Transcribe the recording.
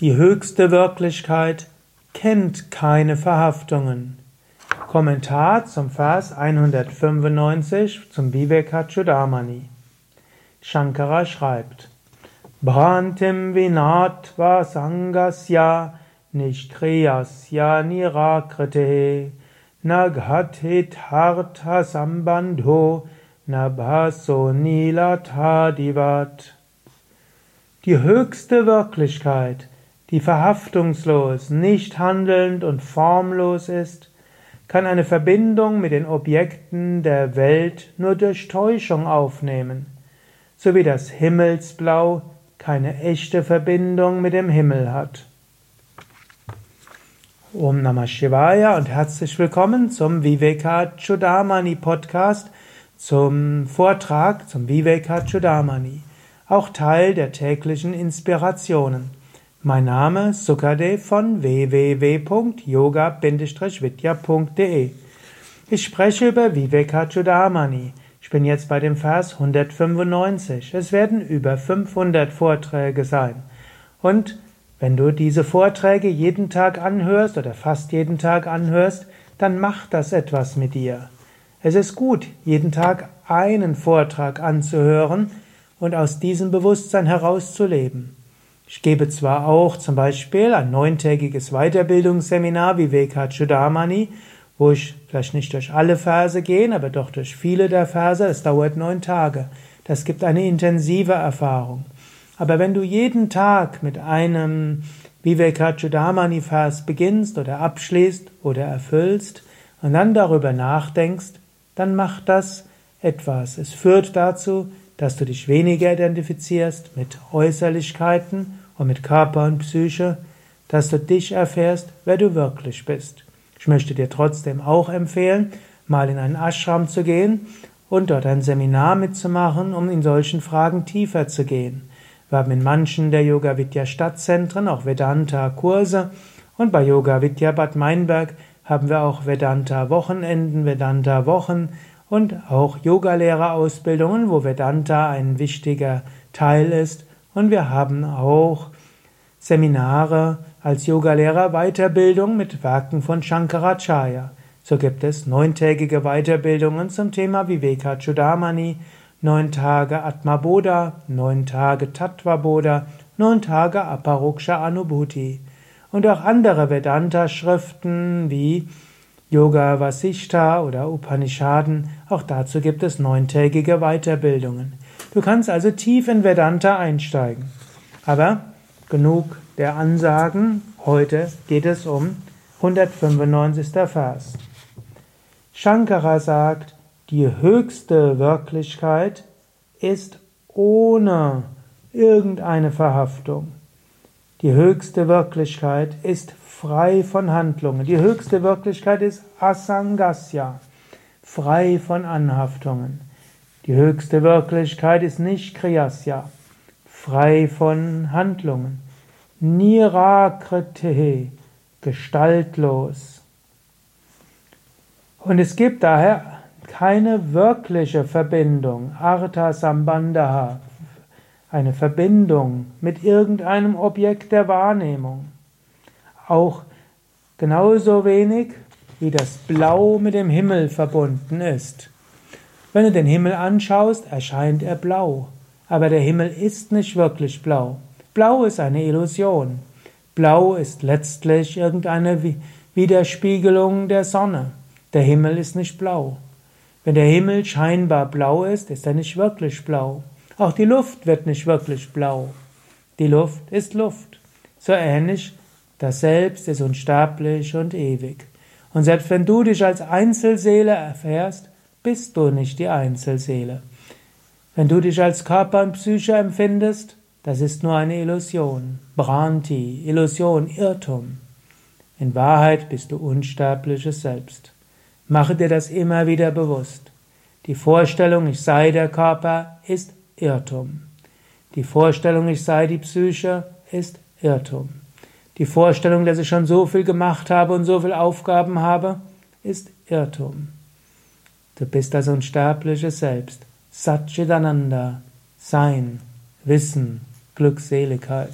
Die höchste Wirklichkeit kennt keine Verhaftungen. Kommentar zum Vers 195 zum Vivekachudamani. Shankara schreibt: Bhantim vinatva sangasya nishkriyasya nirakrite naghatit hartha sambandho nabhaso nilatadivat die höchste Wirklichkeit, die verhaftungslos, nicht handelnd und formlos ist, kann eine Verbindung mit den Objekten der Welt nur durch Täuschung aufnehmen, so wie das Himmelsblau keine echte Verbindung mit dem Himmel hat. Om Namah Shivaya und herzlich willkommen zum Viveka Chudamani Podcast zum Vortrag zum Viveka Chudamani auch Teil der täglichen Inspirationen. Mein Name ist Sukadev von www.yoga-vidya.de. Ich spreche über Vivekachudamani. Ich bin jetzt bei dem Vers 195. Es werden über 500 Vorträge sein. Und wenn du diese Vorträge jeden Tag anhörst oder fast jeden Tag anhörst, dann macht das etwas mit dir. Es ist gut, jeden Tag einen Vortrag anzuhören, und aus diesem Bewusstsein herauszuleben. Ich gebe zwar auch zum Beispiel ein neuntägiges Weiterbildungsseminar wie Vekachudamani, wo ich vielleicht nicht durch alle Verse gehe, aber doch durch viele der Verse. Es dauert neun Tage. Das gibt eine intensive Erfahrung. Aber wenn du jeden Tag mit einem Vivekachudamani-Vers beginnst oder abschließt oder erfüllst und dann darüber nachdenkst, dann macht das etwas. Es führt dazu, dass du dich weniger identifizierst mit Äußerlichkeiten und mit Körper und Psyche, dass du dich erfährst, wer du wirklich bist. Ich möchte dir trotzdem auch empfehlen, mal in einen Ashram zu gehen und dort ein Seminar mitzumachen, um in solchen Fragen tiefer zu gehen. Wir haben in manchen der Yoga Vidya Stadtzentren auch Vedanta Kurse und bei Yoga Vidya Bad Meinberg haben wir auch Vedanta Wochenenden, Vedanta Wochen, und auch Yogalehrerausbildungen, wo Vedanta ein wichtiger Teil ist. Und wir haben auch Seminare als Yogalehrer Weiterbildung mit Werken von Shankaracharya. So gibt es neuntägige Weiterbildungen zum Thema Viveka Chudamani, neun Tage Atma Bodha, neun Tage Tattva Bodha, neun Tage Aparoksha Anubhuti und auch andere Vedanta-Schriften wie Yoga Vasishta oder Upanishaden, auch dazu gibt es neuntägige Weiterbildungen. Du kannst also tief in Vedanta einsteigen. Aber genug der Ansagen, heute geht es um 195. Vers. Shankara sagt, die höchste Wirklichkeit ist ohne irgendeine Verhaftung. Die höchste Wirklichkeit ist frei von Handlungen. Die höchste Wirklichkeit ist Asangasya, frei von Anhaftungen. Die höchste Wirklichkeit ist nicht Kriyasya, frei von Handlungen. Nirakrite, gestaltlos. Und es gibt daher keine wirkliche Verbindung, Artha Sambandha, eine Verbindung mit irgendeinem Objekt der Wahrnehmung. Auch genauso wenig wie das Blau mit dem Himmel verbunden ist. Wenn du den Himmel anschaust, erscheint er blau, aber der Himmel ist nicht wirklich blau. Blau ist eine Illusion. Blau ist letztlich irgendeine Widerspiegelung der Sonne. Der Himmel ist nicht blau. Wenn der Himmel scheinbar blau ist, ist er nicht wirklich blau. Auch die Luft wird nicht wirklich blau. Die Luft ist Luft. So ähnlich, das Selbst ist unsterblich und ewig. Und selbst wenn du dich als Einzelseele erfährst, bist du nicht die Einzelseele. Wenn du dich als Körper und Psyche empfindest, das ist nur eine Illusion. Branti, Illusion, Irrtum. In Wahrheit bist du unsterbliches Selbst. Mache dir das immer wieder bewusst. Die Vorstellung, ich sei der Körper, ist Irrtum. Die Vorstellung, ich sei die Psyche, ist Irrtum. Die Vorstellung, dass ich schon so viel gemacht habe und so viele Aufgaben habe, ist Irrtum. Du bist das unsterbliche Selbst. Satchitananda, Sein, Wissen, Glückseligkeit.